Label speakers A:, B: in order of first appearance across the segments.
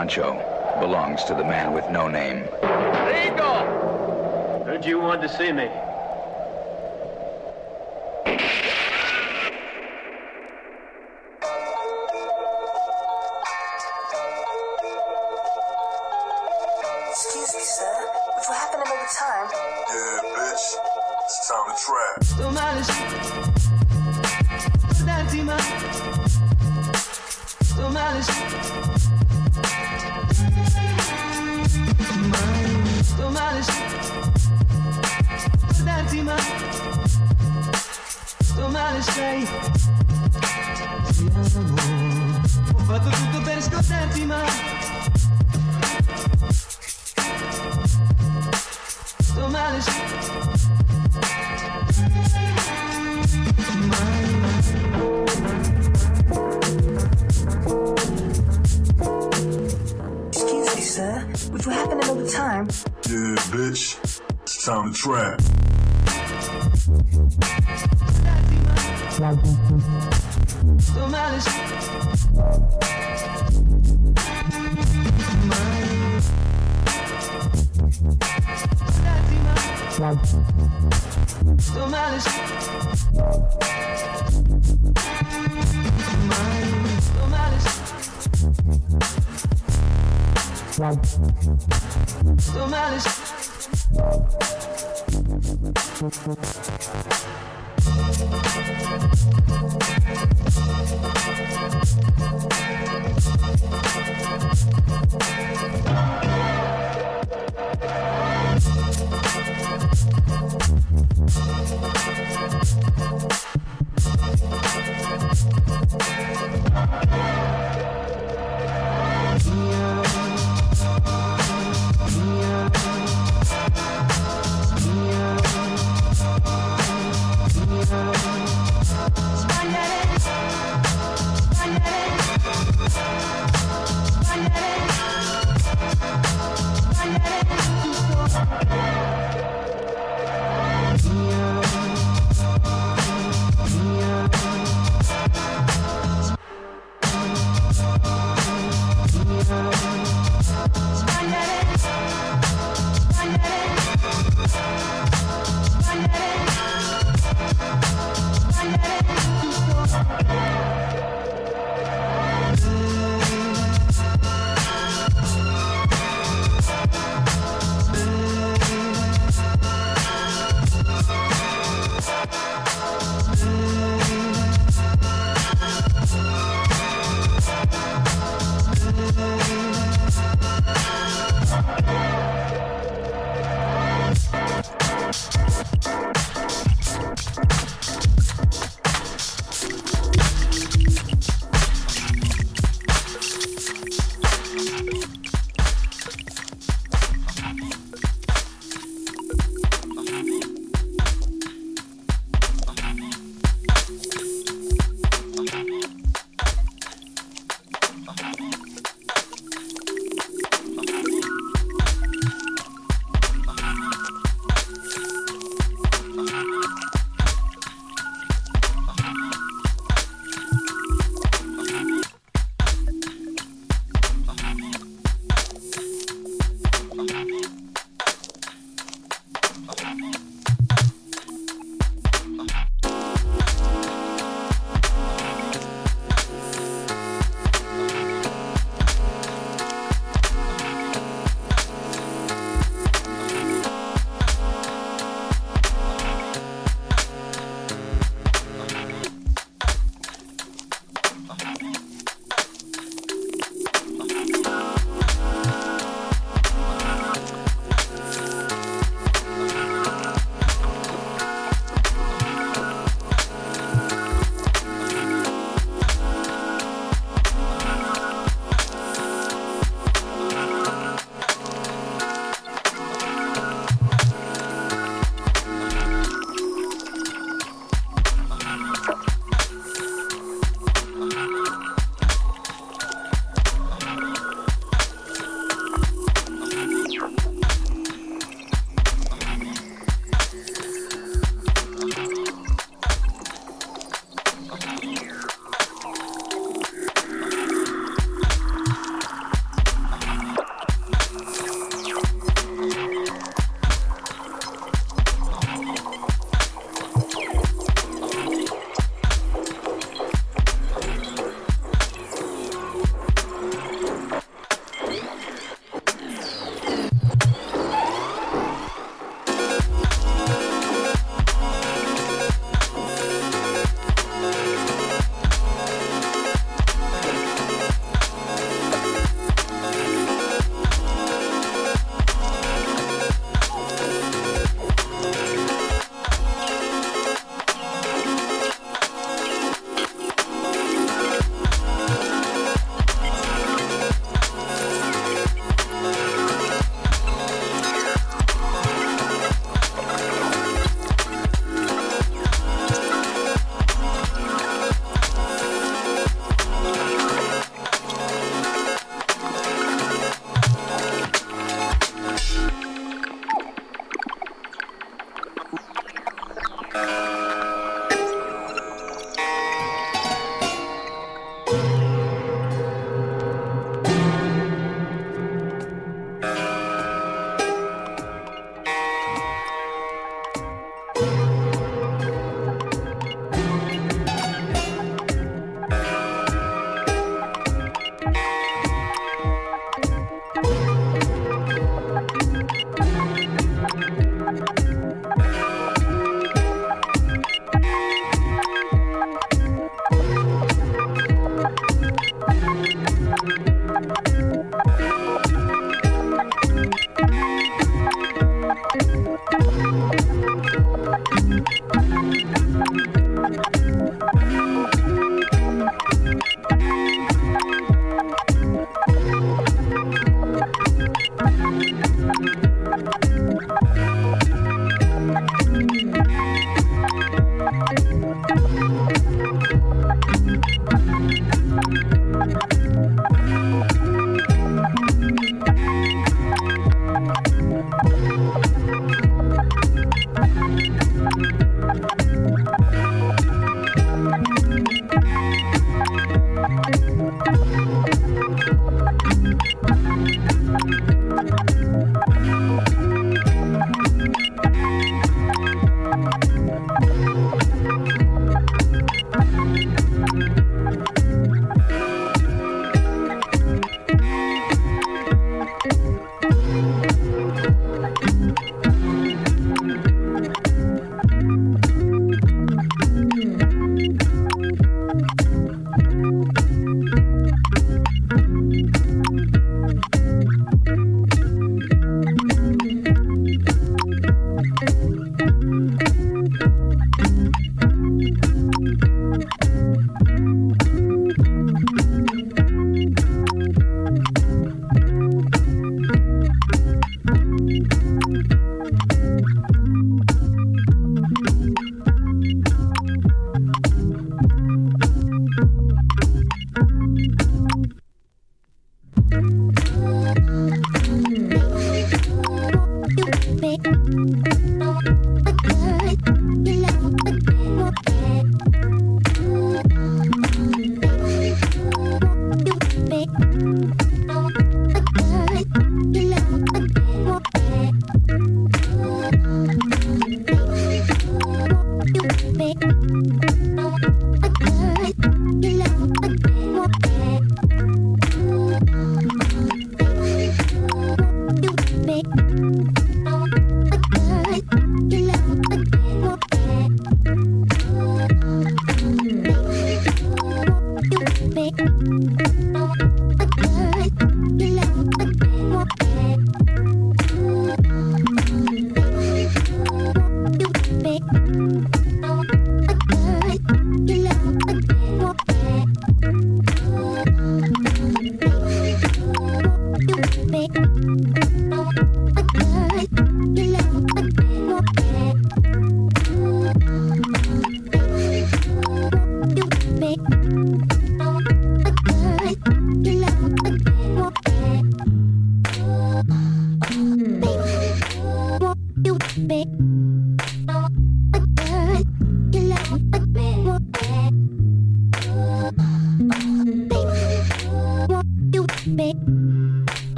A: poncho belongs to the man with no name.
B: Rico! Heard you wanted to see me.
C: Excuse me, sir. Would you happen to know the time?
D: Yeah, bitch. It's time to trap.
E: Tomales Da encima Tomales Tomales Da
C: Sto male, sto male,
D: Yeah, bitch. It's time to trap.
E: Tomales Tomales Sbagliare Sbagliare Sbagliare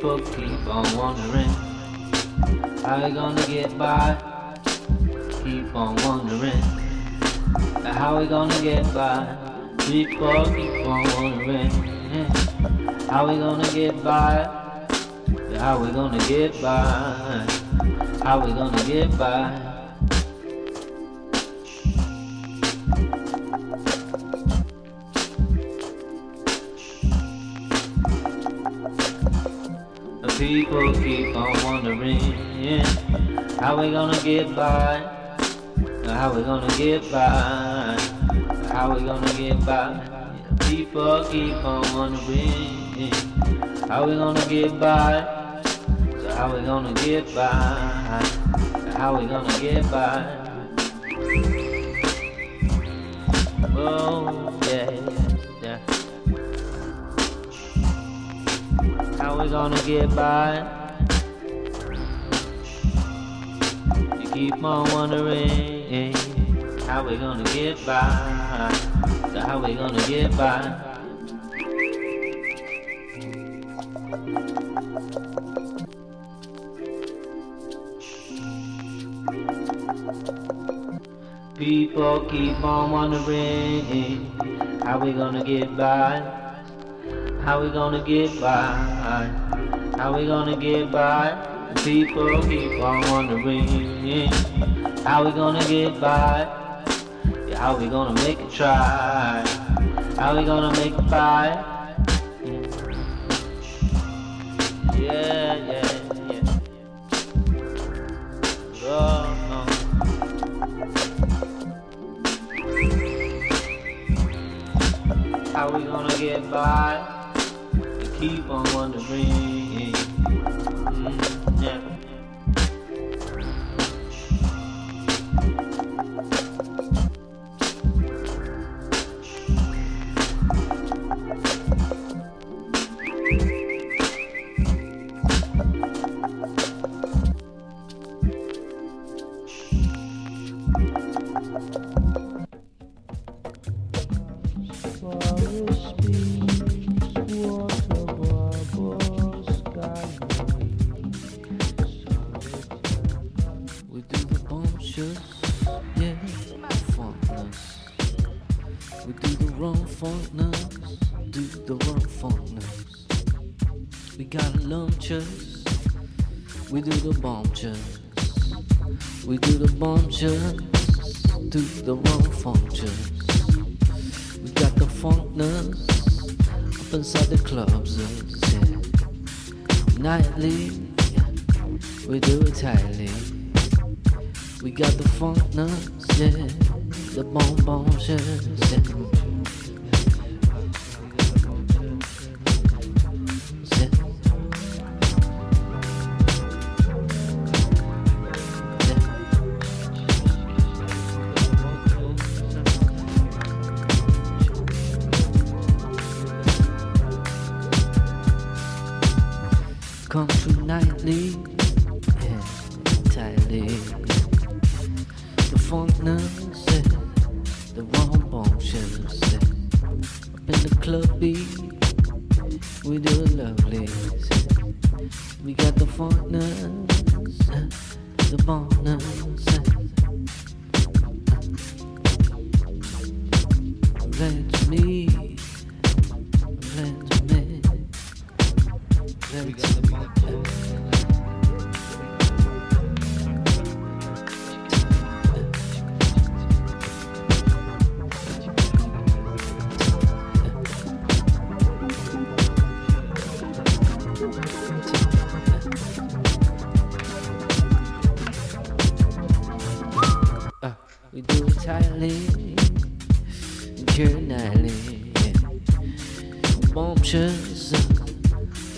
F: People keep on wondering how we gonna get by. Keep on wondering how we gonna get by. People keep on wondering how we gonna get by. How we gonna get by? How we gonna get by? People keep on wondering how we gonna get by. How we gonna get by? How we gonna get by? People keep on wondering how we gonna get by. So how we gonna get by? How we gonna get by? Oh yeah. How we gonna get by? You keep on wondering how we gonna get by. So how we gonna get by? People keep on wondering how we gonna get by. How we gonna get by? How we gonna get by? People keep on wondering how we gonna get by. Yeah, how we gonna make it try? How we gonna make it by? Yeah, yeah, yeah. Oh. How we gonna get by? Keep on wondering. The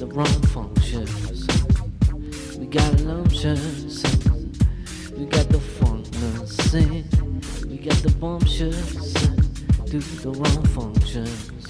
F: the wrong functions. We got lumptious, we got the funkness, we got the bumptious, do the wrong functions.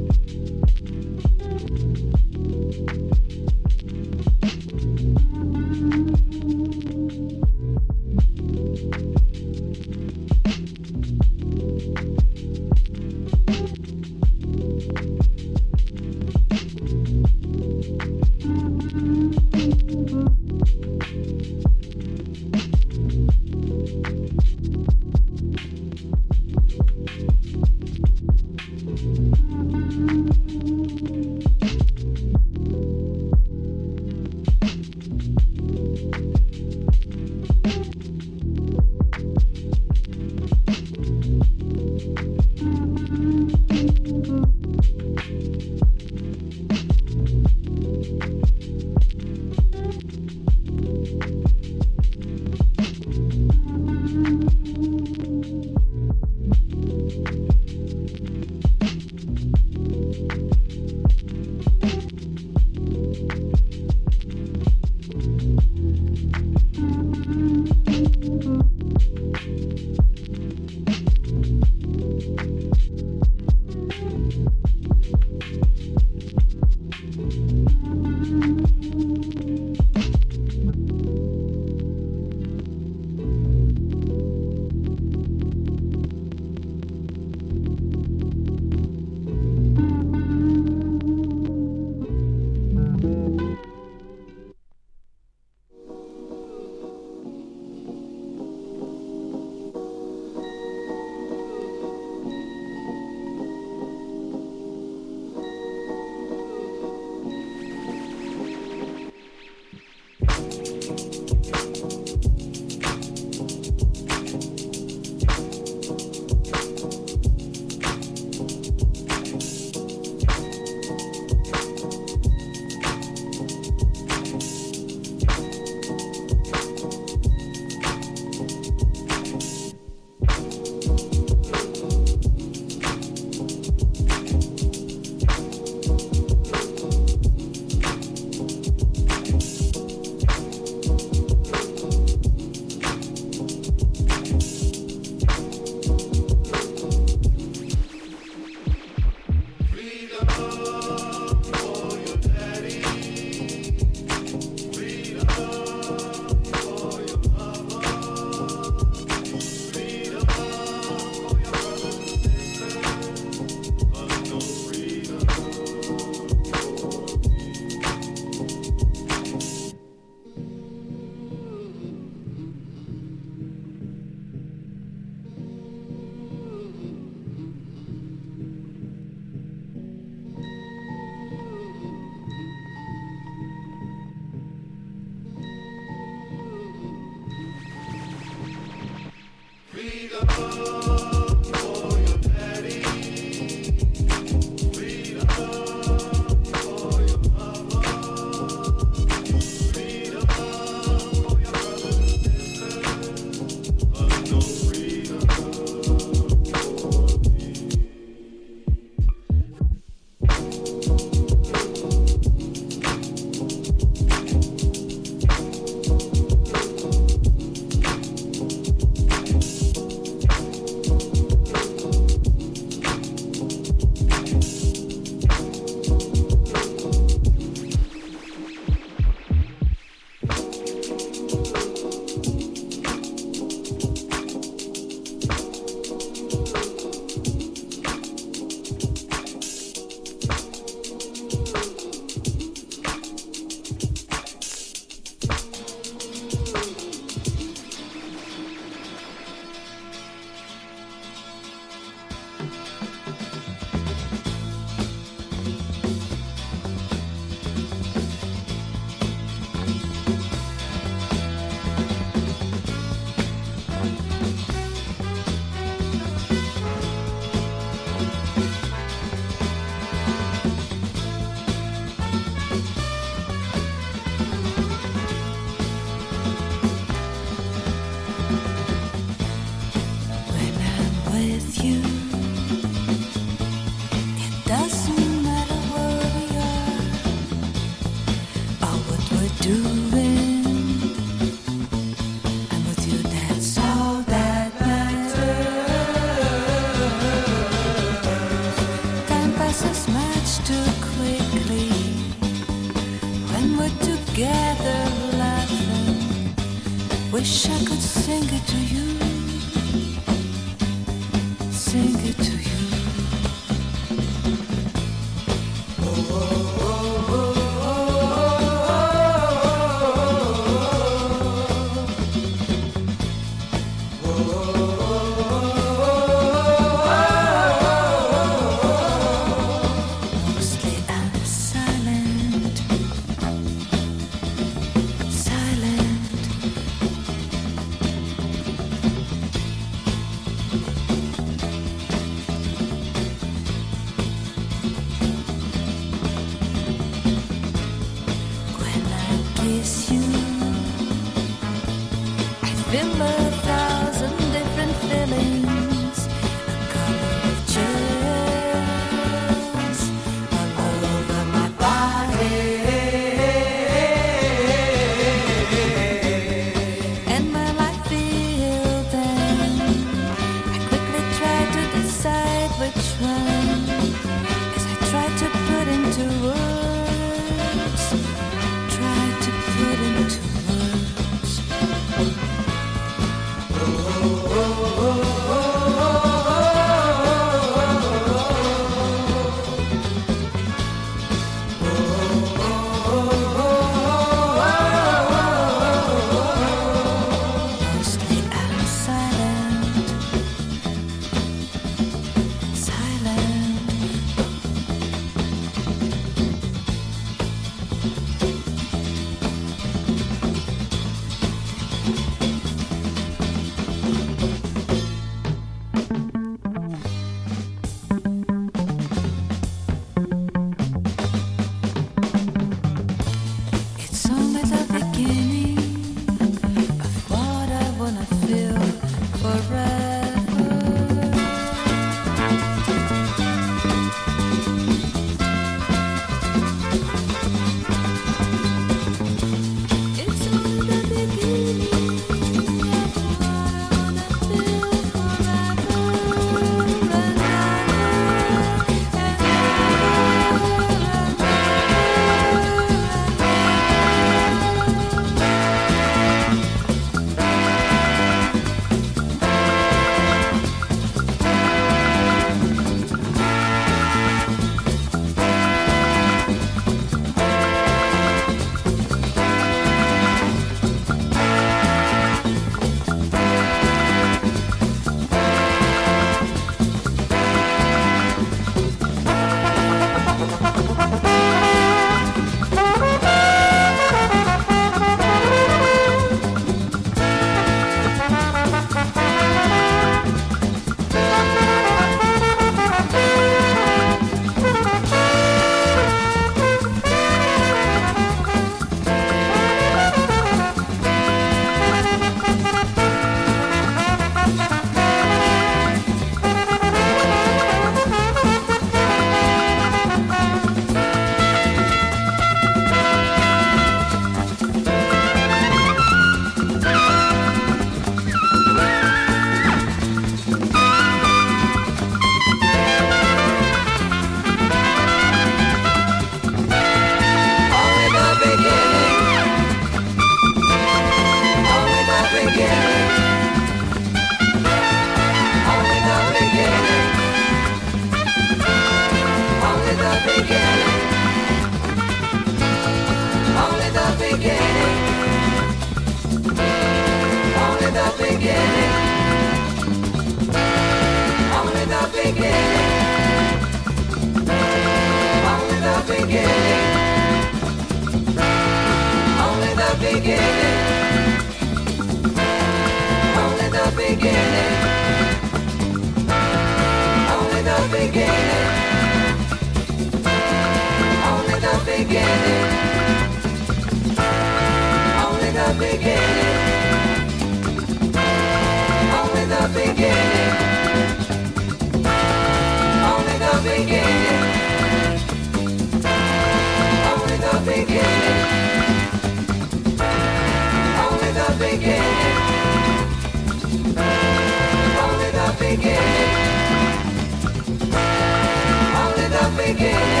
G: again.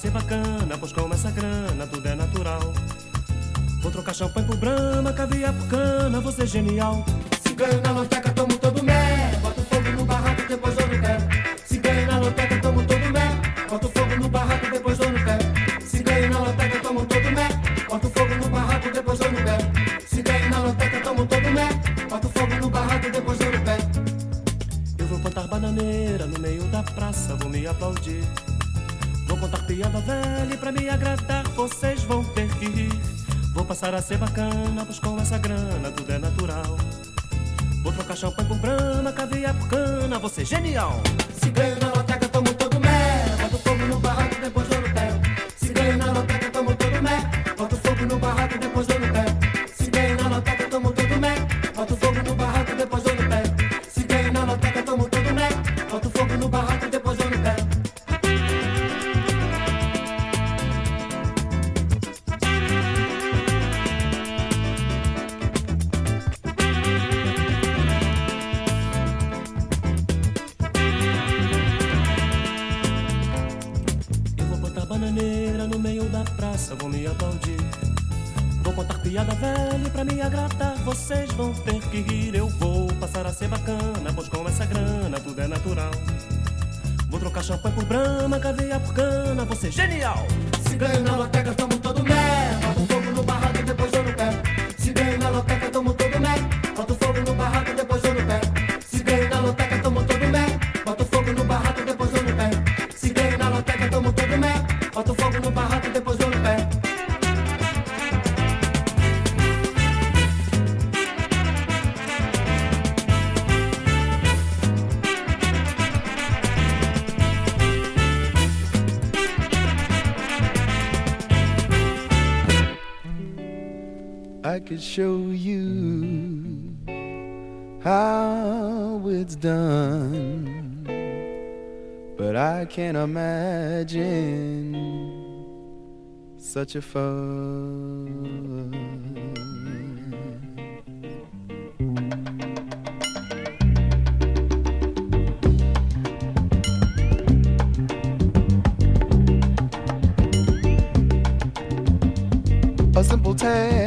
G: ser bacana, pois com essa grana tudo é natural. Vou trocar champanhe por brama, caviar por cana, você é genial.
H: Cigana, manteca,
I: c'est génial! show you how it's done, but I can't imagine such a fun. a simple tale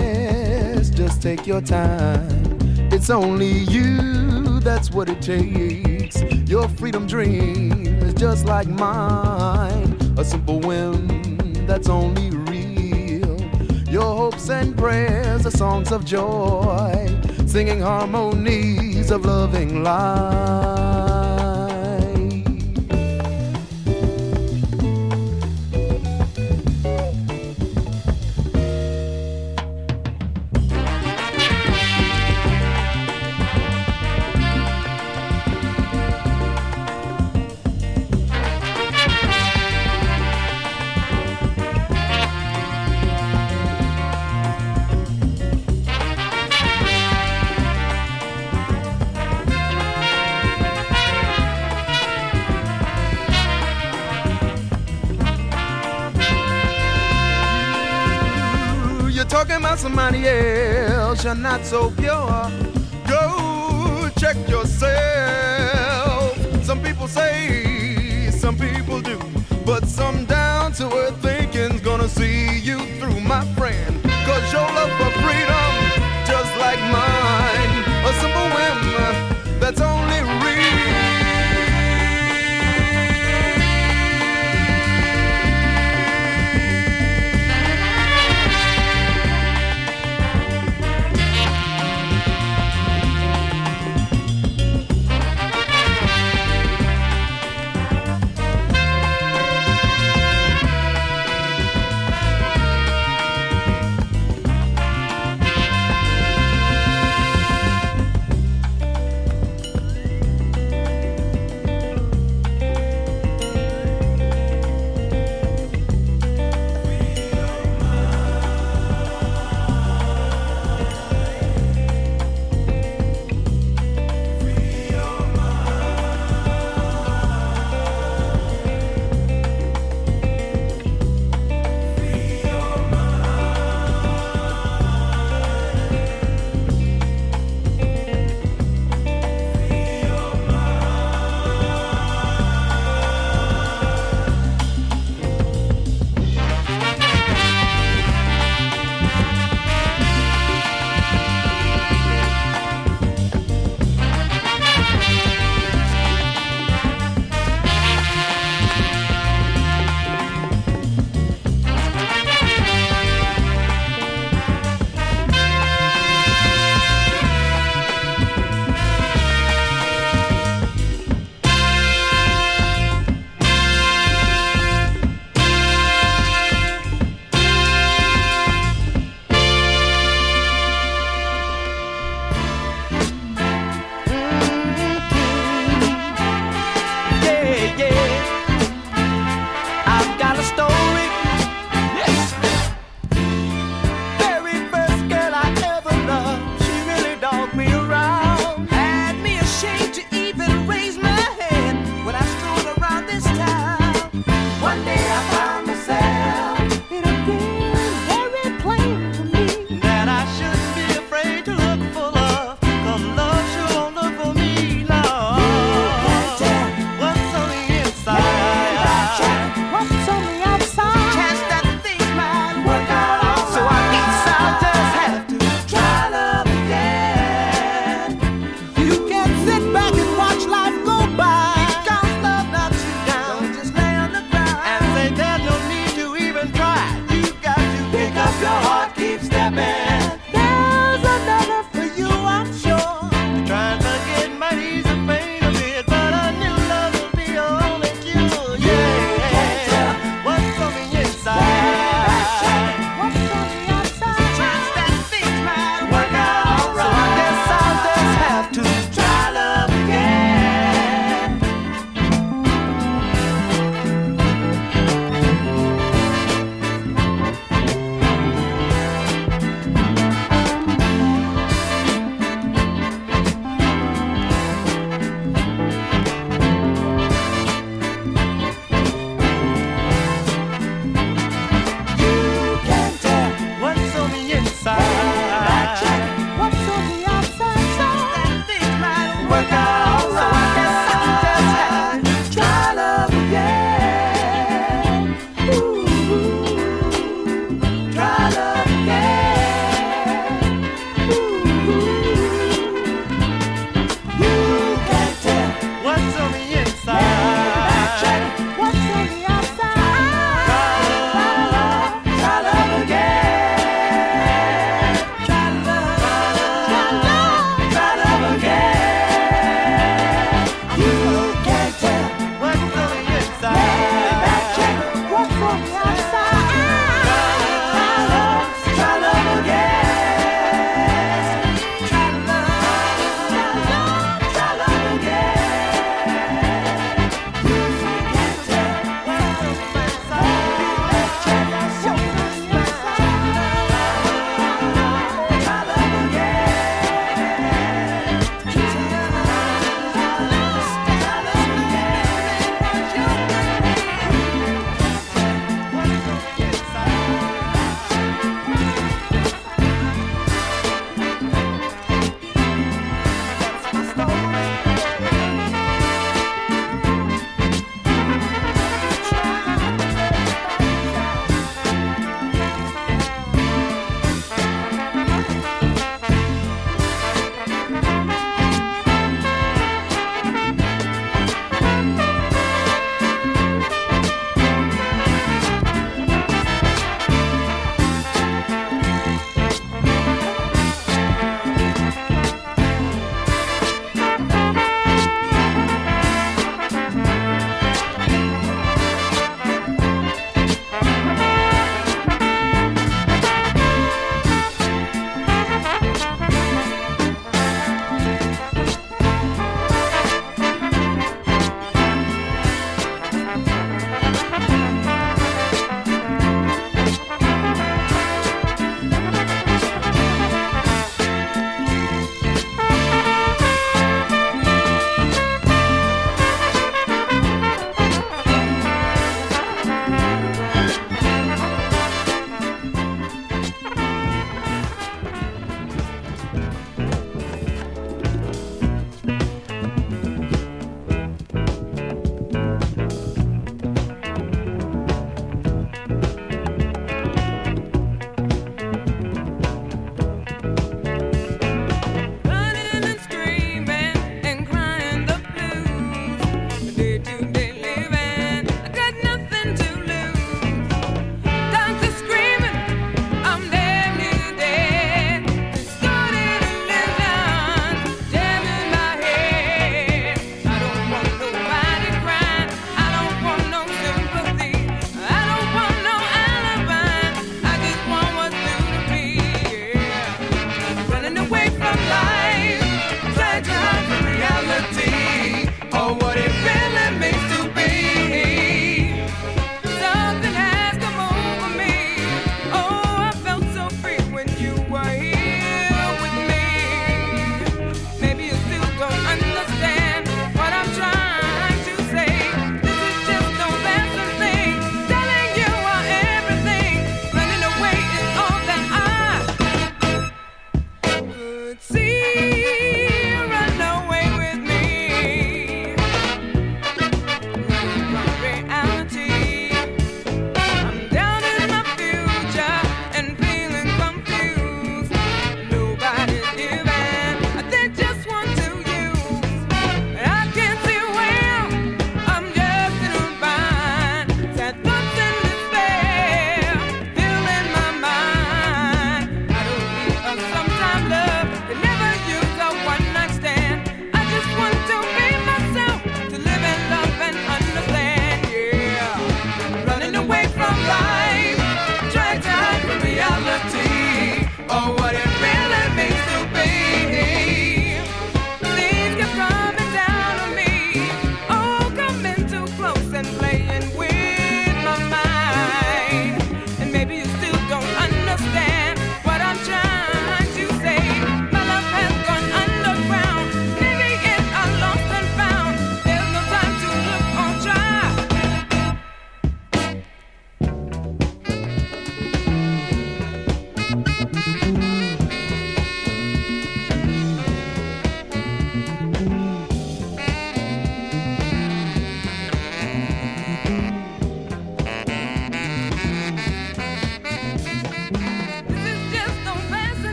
I: take your time. It's only you, that's what it takes. Your freedom dream is just like mine, a simple whim that's only real. Your hopes and prayers are songs of joy, singing harmonies of loving life. somebody else, you're not so pure. Go check yourself. Some people say, some people do, but some down to earth thinking's gonna see you through, my friend. Cause your love for freedom.